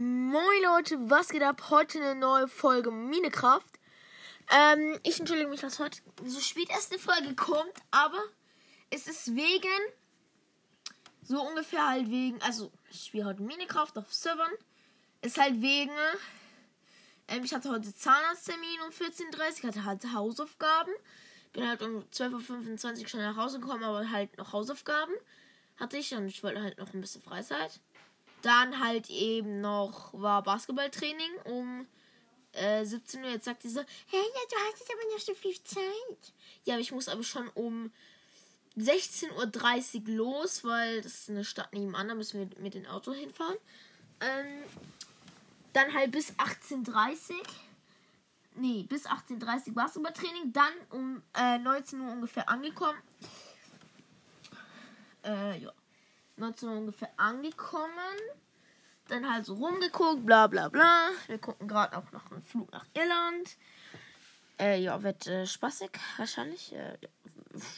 Moin Leute, was geht ab? Heute eine neue Folge Minecraft. Ähm, ich entschuldige mich, dass heute so spät erst eine Folge kommt, aber es ist wegen, so ungefähr halt wegen, also ich spiele heute Minecraft auf Servern. Ist halt wegen, ähm, ich hatte heute Zahnarzttermin um 14.30 Uhr, hatte halt Hausaufgaben. Bin halt um 12.25 Uhr schon nach Hause gekommen, aber halt noch Hausaufgaben hatte ich und ich wollte halt noch ein bisschen Freizeit. Dann halt eben noch war Basketballtraining um äh, 17 Uhr. Jetzt sagt die so, hey, ja, du hast jetzt aber noch so viel Zeit. Ja, aber ich muss aber schon um 16.30 Uhr los, weil das ist eine Stadt nebenan, da müssen wir mit dem Auto hinfahren. Ähm, dann halt bis 18.30 Uhr. Nee, bis 18.30 Uhr Basketballtraining. Dann um äh, 19 Uhr ungefähr angekommen. Äh, ja. 19 Uhr ungefähr angekommen. Dann halt so rumgeguckt, bla bla bla. Wir gucken gerade auch noch einen Flug nach Irland. Äh, ja, wird äh, spaßig, wahrscheinlich. Äh,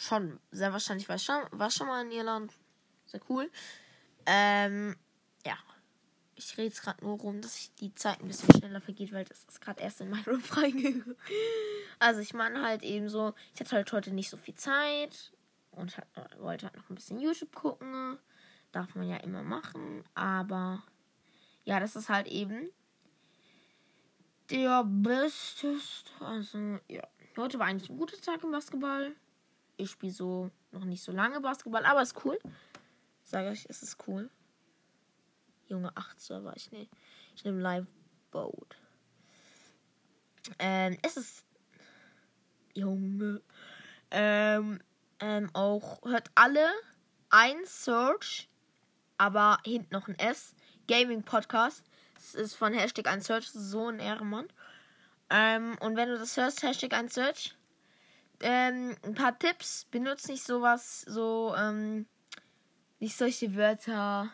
schon, sehr wahrscheinlich, war schon, war schon mal in Irland. Sehr cool. Ähm, ja. Ich rede jetzt gerade nur rum, dass ich die Zeit ein bisschen schneller vergeht, weil das ist gerade erst in meinem Room reingegangen. Also ich meine halt eben so, ich hatte halt heute nicht so viel Zeit und hat, wollte halt noch ein bisschen YouTube gucken. Darf man ja immer machen. Aber ja, das ist halt eben der beste. Also, ja. Heute war eigentlich ein guter Tag im Basketball. Ich spiele so noch nicht so lange Basketball, aber ist cool. Sage ich, es ist cool. Junge, 8 Server. Ich nehme ich nehm Live Boat. Ähm, es ist. Junge. Ähm, ähm, auch hört alle ein Search aber hinten noch ein S. Gaming Podcast. Das ist von Hashtag ein Search, so ein Ehrenmann. Ähm, und wenn du das hörst, Hashtag ein Search, ähm, ein paar Tipps. Benutzt nicht sowas, so, ähm, nicht solche Wörter,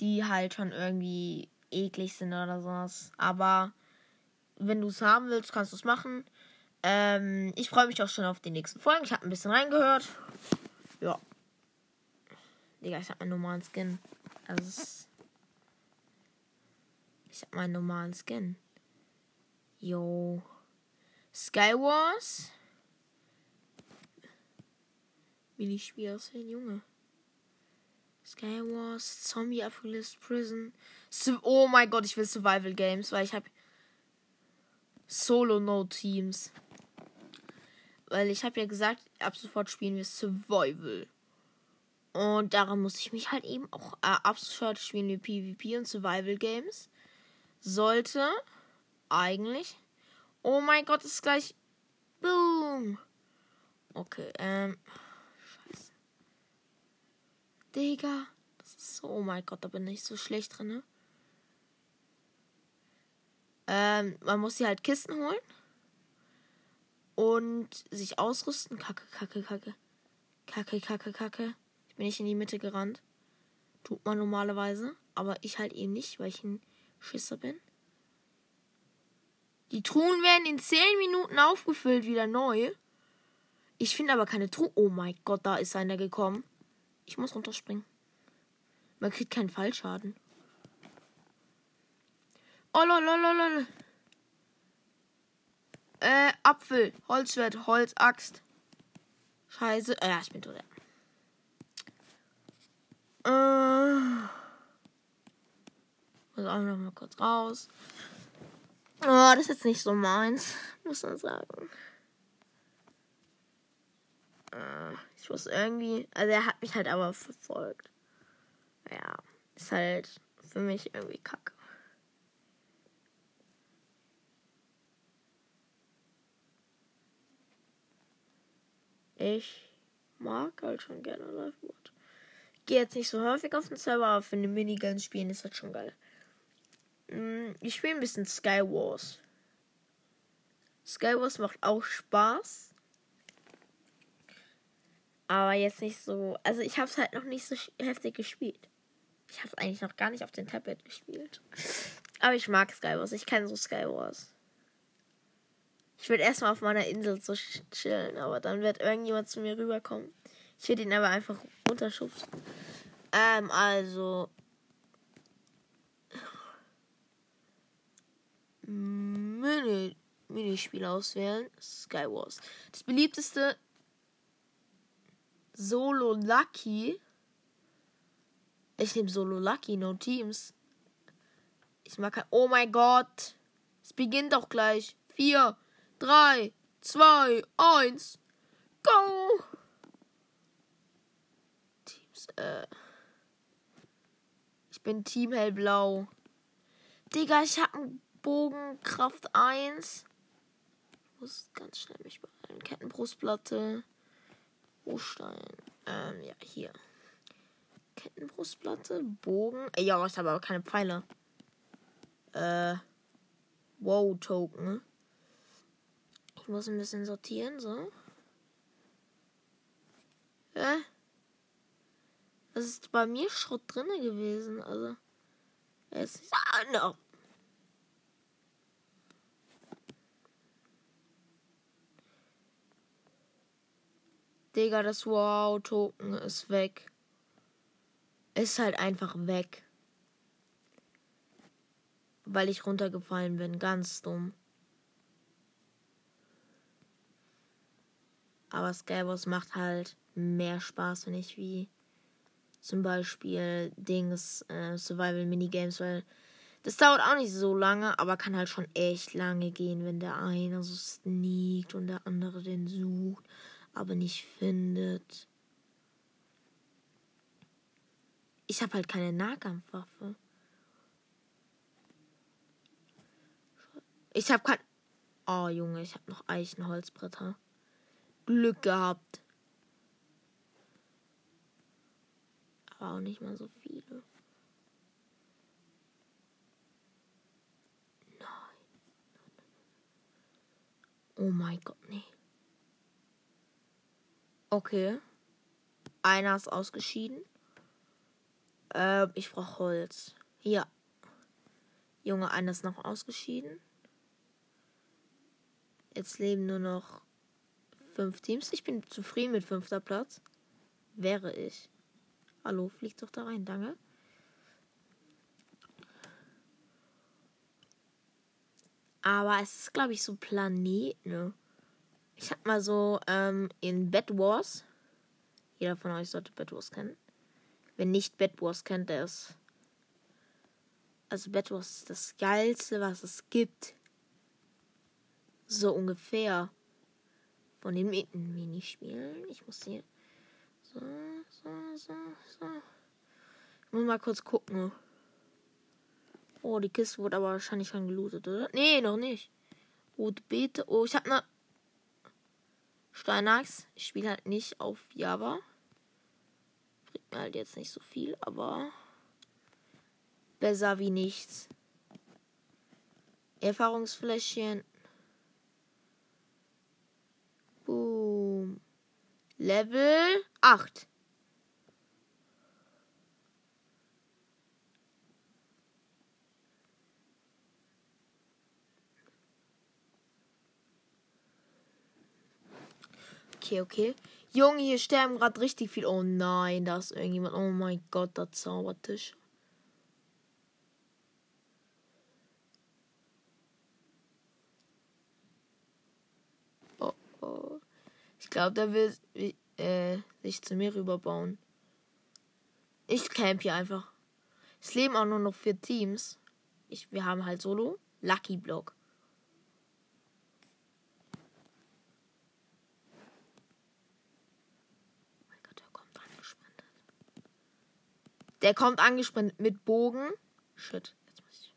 die halt schon irgendwie eklig sind oder sowas. Aber wenn du es haben willst, kannst du es machen. Ähm, ich freue mich auch schon auf die nächsten Folgen. Ich habe ein bisschen reingehört. Ja. Digga, ich hab meinen normalen Skin. Also ich hab meinen normalen Skin. Yo. Skywars. Minispiel aus den Junge. Skywars, Zombie Apocalypse Prison. Su oh mein Gott, ich will Survival Games, weil ich habe Solo No Teams. Weil ich habe ja gesagt, ab sofort spielen wir Survival. Und daran muss ich mich halt eben auch äh, abschaut spielen wie PvP und Survival Games. Sollte eigentlich. Oh mein Gott, ist gleich. Boom. Okay, ähm. Scheiße. Digga. Das ist so. Oh mein Gott, da bin ich so schlecht drin, ne? Ähm, man muss hier halt Kisten holen. Und sich ausrüsten. Kacke, kacke, kacke. Kacke, kacke, kacke bin ich in die Mitte gerannt. Tut man normalerweise. Aber ich halt eben nicht, weil ich ein Schisser bin. Die Truhen werden in 10 Minuten aufgefüllt, wieder neu. Ich finde aber keine Truhe. Oh mein Gott, da ist einer gekommen. Ich muss runterspringen. Man kriegt keinen Fallschaden. Oh lolololol. Äh, Apfel, Holzschwert, Holz, Axt. Scheiße. Äh, ich bin tot. Äh, muss auch noch mal kurz raus. Oh, das ist jetzt nicht so meins, muss man sagen. Äh, ich muss irgendwie. Also, er hat mich halt aber verfolgt. Ja, ist halt für mich irgendwie kacke. Ich mag halt schon gerne Liveboard gehe jetzt nicht so häufig auf den Server, aber für eine Miniguns spielen ist das schon geil. Mm, ich spiele ein bisschen Skywars. Skywars macht auch Spaß. Aber jetzt nicht so. Also ich habe es halt noch nicht so heftig gespielt. Ich habe eigentlich noch gar nicht auf dem Tablet gespielt. Aber ich mag Skywars. Ich kenne so Skywars. Ich würde erstmal auf meiner Insel so chillen, aber dann wird irgendjemand zu mir rüberkommen. Ich werde ihn aber einfach runterschubsen. Ähm, also. Mini Minispiel auswählen. Skywars. Das beliebteste Solo Lucky. Ich nehme Solo Lucky, no Teams. Ich mag kein. Oh mein Gott. Es beginnt doch gleich. 4, 3, 2, 1. Go! Äh. Ich bin Team Hellblau. Digga, ich hab einen Bogenkraft 1. Ich muss ganz schnell mich beeilen. Kettenbrustplatte. Rohstein. Ähm, ja, hier. Kettenbrustplatte, Bogen. Äh, ja, ich habe aber keine Pfeile. Äh. Wow-Token. Ich muss ein bisschen sortieren, so. Hä? Was ist bei mir Schrott drinne gewesen? Also. Es ist. Ah, no. Digga, das Wow-Token ist weg. Ist halt einfach weg. Weil ich runtergefallen bin. Ganz dumm. Aber Skywars macht halt mehr Spaß, wenn ich wie zum Beispiel Dings, äh, Survival Minigames, weil das dauert auch nicht so lange, aber kann halt schon echt lange gehen, wenn der eine so sneakt und der andere den sucht aber nicht findet. Ich habe halt keine Nahkampfwaffe. Ich habe kein. Oh Junge, ich habe noch Eichenholzbretter. Glück gehabt. Auch nicht mal so viele. Nein. Oh mein Gott, nee. Okay. Einer ist ausgeschieden. Äh, ich brauche Holz. Hier. Junge, einer ist noch ausgeschieden. Jetzt leben nur noch fünf Teams. Ich bin zufrieden mit fünfter Platz. Wäre ich. Hallo, fliegt doch da rein, danke. Aber es ist, glaube ich, so Planet, ne? Ich hab mal so ähm, in Bed Wars. Jeder von euch sollte Bed Wars kennen. Wer nicht Bed Wars kennt, der ist. Also Bed Wars ist das geilste, was es gibt. So ungefähr. Von den Minispielen. Ich muss hier. So, so, so, so. Ich muss mal kurz gucken. Oh, die Kiste wurde aber wahrscheinlich schon gelootet, oder? Nee, noch nicht. Rote Beete. Oh, ich hab ne. Steinax. Ich spiele halt nicht auf Java. Bringt mir halt jetzt nicht so viel, aber besser wie nichts. Erfahrungsfläschchen. Boom. Level 8. Okay, okay. Junge, hier sterben gerade richtig viel. Oh nein, da ist irgendjemand. Oh mein Gott, der Zaubertisch. Oh, oh. Ich glaube, der will äh, sich zu mir rüberbauen. Ich camp hier einfach. Es leben auch nur noch vier Teams. Ich, wir haben halt Solo. Lucky Block. Der kommt angesprintet mit Bogen. Shit. Jetzt muss ich.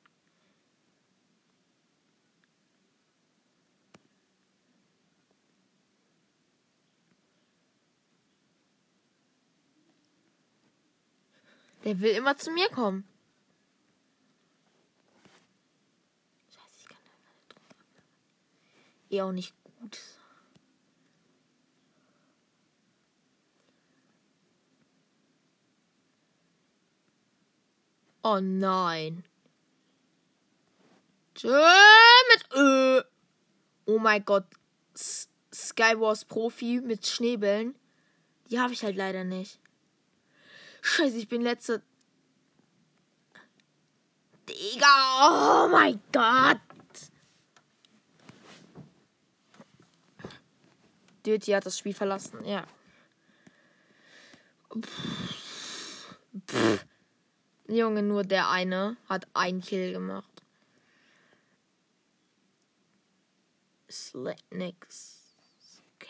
Der will immer zu mir kommen. Scheiße, ich kann einfach nicht drauf. Eh auch nicht gut. Oh nein. Mit Ö. Oh mein Gott. Skywars Profi mit Schneebällen. Die habe ich halt leider nicht. Scheiße, ich bin letzte. Digga, oh mein Gott. Dirty hat das Spiel verlassen, ja. Pff, pff. Junge, nur der eine hat einen Kill gemacht. Slack next game.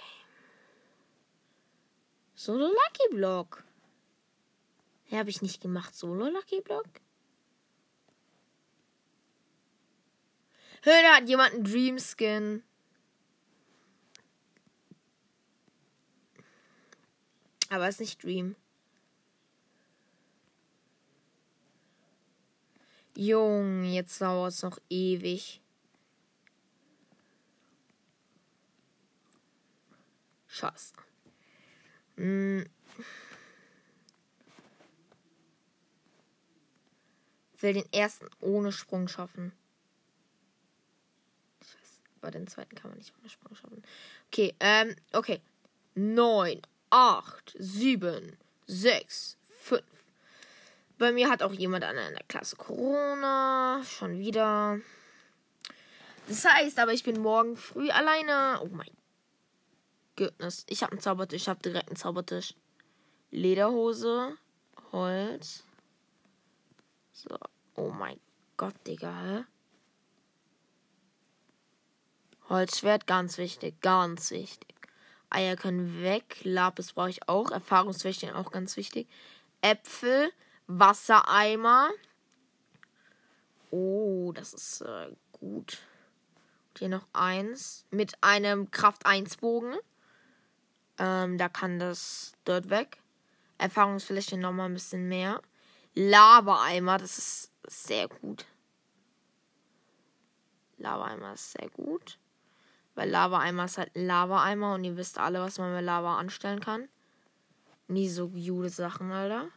So der Lucky Block. Ja, habe ich nicht gemacht. Solo Lucky Block. Hör, da hat jemand einen Dream Skin. Aber es ist nicht Dream. Jung, jetzt dauert es noch ewig. Scheiße. Hm. Will den ersten ohne Sprung schaffen. Scheiße. Aber den zweiten kann man nicht ohne Sprung schaffen. Okay, ähm, okay. Neun, acht, sieben, sechs, fünf, bei mir hat auch jemand an einer Klasse Corona. Schon wieder. Das heißt aber, ich bin morgen früh alleine. Oh mein Goodness. Ich habe einen Zaubertisch. Ich habe direkt einen Zaubertisch. Lederhose. Holz. So. Oh mein Gott, Digga. Hä? Holzschwert, ganz wichtig. Ganz wichtig. Eier können weg. Lapis brauche ich auch. Erfahrungsfähigkeit auch ganz wichtig. Äpfel. Wassereimer. Oh, das ist äh, gut. Und hier noch eins mit einem Kraft 1 Bogen. Ähm, da kann das dort weg. Erfahrungsfläche nochmal ein bisschen mehr. Lava-Eimer, das ist sehr gut. Lava-Eimer ist sehr gut. Weil Lava-Eimer ist halt ein Lava-Eimer und ihr wisst alle, was man mit Lava anstellen kann. Nie so gute Sachen, Alter.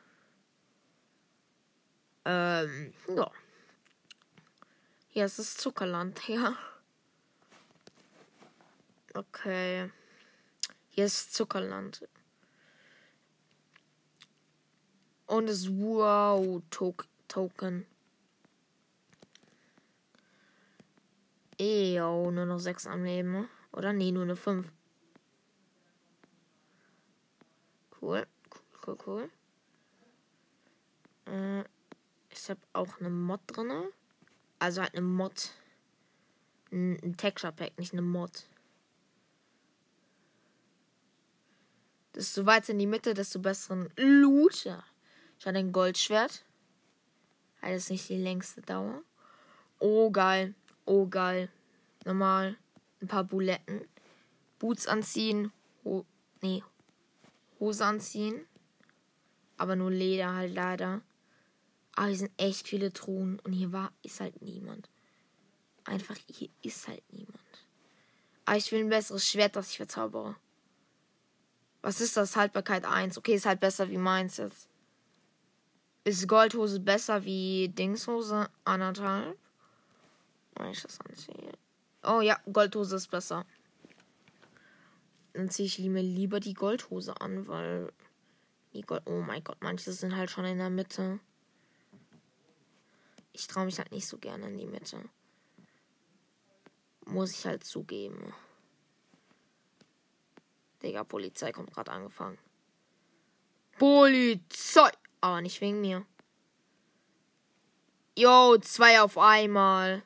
Ähm, ja. Hier ist das Zuckerland, ja. Okay. Hier ist Zuckerland. Und das Wow-Token. Eyo, nur noch sechs am Leben. Oder? Nee, nur eine fünf. Cool. Cool, cool, cool. Äh, ich habe auch eine Mod drin. Also halt eine Mod. Ein, ein Texture Pack, nicht eine Mod. Desto weiter in die Mitte, desto besseren Loot. Ich hatte ein Goldschwert. Hat jetzt nicht die längste Dauer. Oh, geil. Oh, geil. Normal. Ein paar Buletten. Boots anziehen. Ho nee. Hose anziehen. Aber nur Leder halt leider. Aber hier sind echt viele Truhen und hier war, ist halt niemand. Einfach, hier ist halt niemand. Aber ich will ein besseres Schwert, das ich verzaubere. Was ist das? Haltbarkeit 1. Okay, ist halt besser wie meins jetzt. Ist Goldhose besser wie Dingshose? Anderthalb. Wenn ich das anziehe. Oh ja, Goldhose ist besser. Dann ziehe ich mir lieber die Goldhose an, weil. Die Gold oh mein Gott, manche sind halt schon in der Mitte. Ich traue mich halt nicht so gerne in die Mitte. Muss ich halt zugeben. Digga, Polizei kommt gerade angefangen. Polizei! Aber nicht wegen mir. Jo, zwei auf einmal.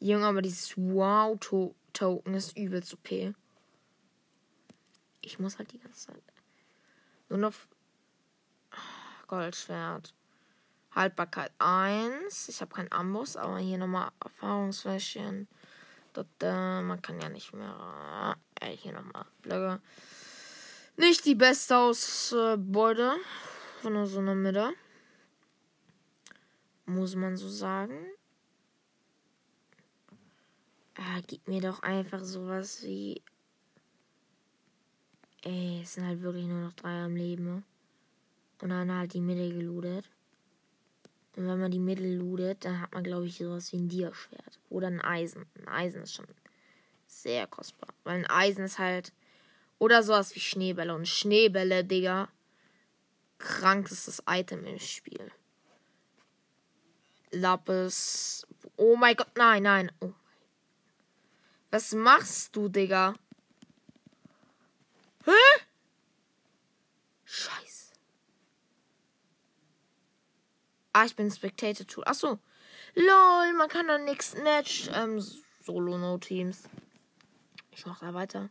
Junge, aber dieses Wow-Token ist übelst OP. Ich muss halt die ganze Zeit. Nur noch. Goldschwert. Haltbarkeit 1. Ich habe keinen Amboss, aber hier nochmal Erfahrungsfläschchen. Man kann ja nicht mehr. Äh, hier nochmal. Nicht die beste Ausbeute von so einer Mitte. Muss man so sagen. Äh, gib mir doch einfach sowas wie Ey, es sind halt wirklich nur noch drei am Leben. Ne? Und dann halt die Mitte gelootet. Und wenn man die Mitte lootet, dann hat man, glaube ich, sowas wie ein Dia-Schwert. Oder ein Eisen. Ein Eisen ist schon sehr kostbar. Weil ein Eisen ist halt. Oder sowas wie Schneebälle. Und Schneebälle, Digga. Krankestes Item im Spiel. Lapis. Oh mein Gott, nein, nein. Oh. Was machst du, Digga? Hä? Scheiße. Ah, ich bin Spectator Tool. Achso. Lol, man kann dann nächsten Match ähm, Solo-No-Teams. Ich mach da weiter.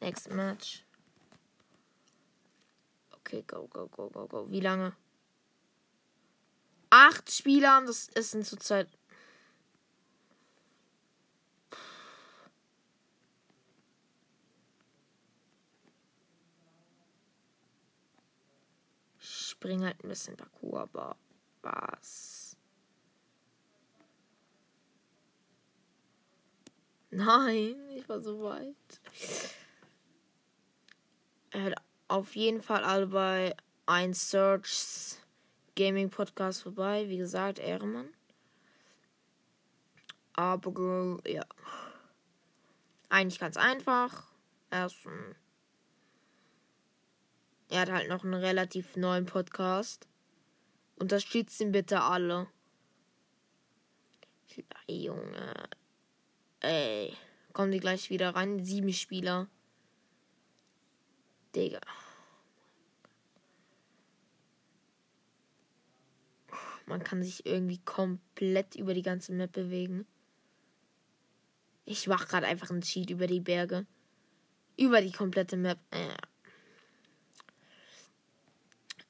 Next Match. Okay, go, go, go, go, go. Wie lange? Acht Spieler, das ist in zurzeit. Ich spring halt ein bisschen Parcours, aber was? Nein, ich war so weit. Hört auf jeden Fall alle bei ein Search Gaming Podcast vorbei. Wie gesagt, Ehrenmann. Aber ja. Eigentlich ganz einfach. Er, ist, er hat halt noch einen relativ neuen Podcast. Unterstützt ihn bitte alle. Junge. Ey. Kommen die gleich wieder rein? Sieben Spieler. Digga. Man kann sich irgendwie komplett über die ganze Map bewegen. Ich mach gerade einfach einen Cheat über die Berge. Über die komplette Map. Äh.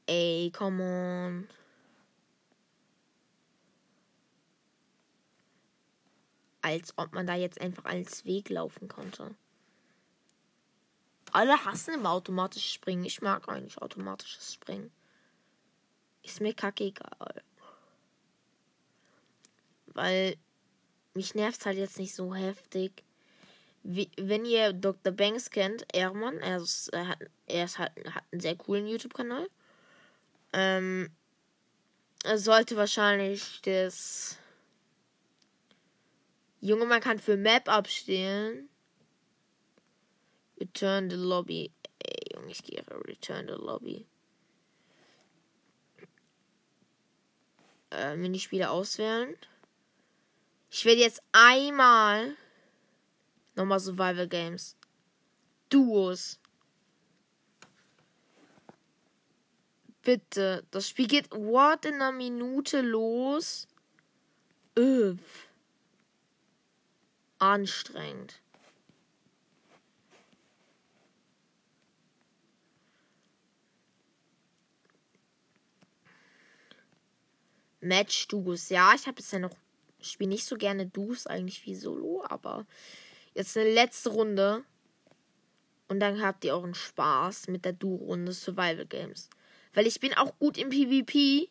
Ey, come on. Als ob man da jetzt einfach als Weg laufen konnte. Alle hassen immer automatisches Springen. Ich mag eigentlich automatisches Springen. Ist mir kacke egal. Weil mich nervt halt jetzt nicht so heftig. Wie, wenn ihr Dr. Banks kennt, Ehrmann, er, ist, er, hat, er ist halt, hat einen sehr coolen YouTube-Kanal. Ähm, er sollte wahrscheinlich das Junge, man kann für Map abstellen. Return the Lobby. Ey, Junge, ich gehe Return the Lobby. Äh, Minispiele auswählen. Ich werde jetzt einmal nochmal Survival Games. Duos. Bitte. Das Spiel geht what in einer Minute los. Öff anstrengend. Match Duos. Ja, ich habe bisher noch spiele nicht so gerne Duos eigentlich wie Solo, aber jetzt eine letzte Runde und dann habt ihr auch einen Spaß mit der Duo-Runde Survival Games. Weil ich bin auch gut im PvP,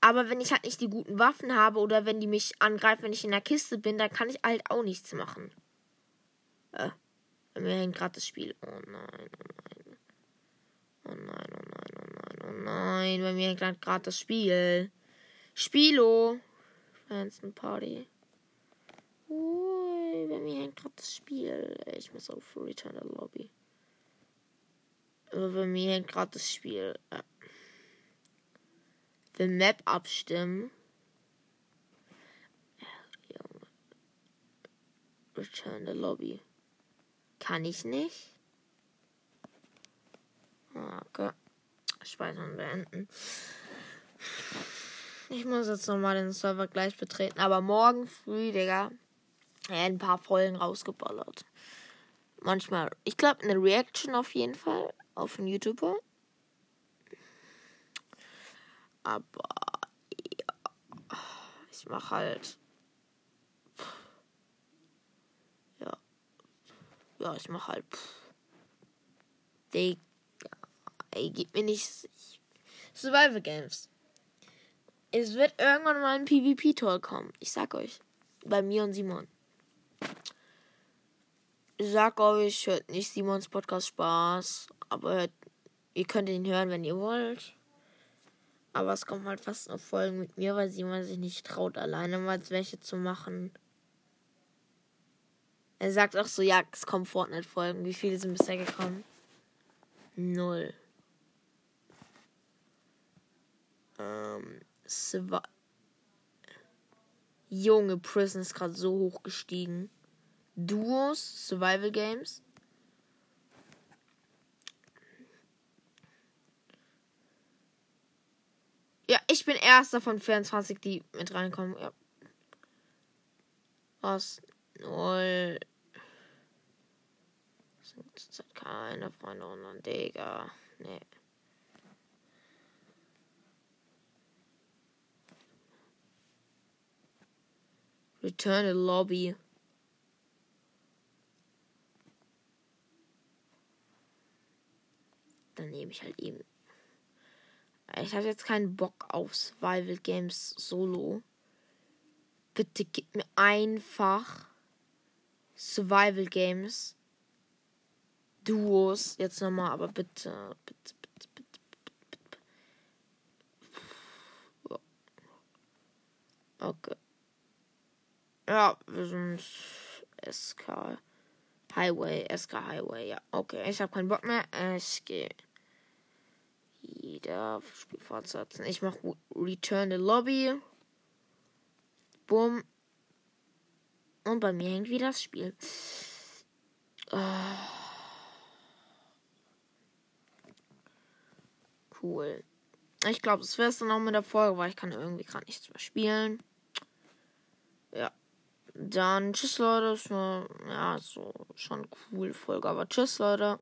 aber wenn ich halt nicht die guten Waffen habe oder wenn die mich angreifen, wenn ich in der Kiste bin, dann kann ich halt auch nichts machen. Äh, mir hängt gerade das Spiel. Oh nein, oh nein. Oh nein, oh nein, oh nein, oh nein. Bei mir hängt gerade das Spiel. Spielo. Fansen Party. Ui, bei mir hängt gerade das Spiel. Ich muss auf Return the Lobby. Aber bei mir hängt gerade das Spiel. Äh für Map abstimmen. Return the Lobby. Kann ich nicht. Okay. Speichern beenden. Ich muss jetzt nochmal den Server gleich betreten. Aber morgen früh, Digga, ein paar Folgen rausgeballert. Manchmal, ich glaube, eine Reaction auf jeden Fall auf einen YouTuber. Aber ja, ich mache halt. Ja. Ja, ich mache halt. Digga. Ey, gib mir nicht. Survival Games. Es wird irgendwann mal ein PvP-Tor kommen. Ich sag euch. Bei mir und Simon. Ich sag euch, hört nicht Simons Podcast Spaß. Aber hört, ihr könnt ihn hören, wenn ihr wollt. Aber es kommt halt fast noch Folgen mit mir, weil Simon sich nicht traut, alleine mal welche zu machen. Er sagt auch so, ja, es kommen Fortnite-Folgen. Wie viele sind bisher gekommen? Null. Ähm, Junge, Prison ist gerade so hoch gestiegen. Duos, Survival Games. Ja, ich bin erster von 24, die mit reinkommen. Ja. Was? Null. Sind zurzeit keine Freunde und Digga. Nee. Return to Lobby. Dann nehme ich halt eben. Ich habe jetzt keinen Bock auf Survival Games Solo. Bitte gib mir einfach Survival Games. Duos. Jetzt nochmal, aber bitte, bitte, bitte, bitte, bitte, bitte. Okay. Ja, wir sind SK Highway, SK Highway, ja. Okay, ich habe keinen Bock mehr. Ich gehe wieder Spiel fortsetzen. Ich mache Return the Lobby. Bumm. Und bei mir hängt wieder das Spiel. Oh. Cool. Ich glaube, das wäre es dann auch mit der Folge, weil ich kann irgendwie gerade nichts mehr spielen. Ja. Dann tschüss Leute. War ja so schon cool Folge, aber tschüss Leute.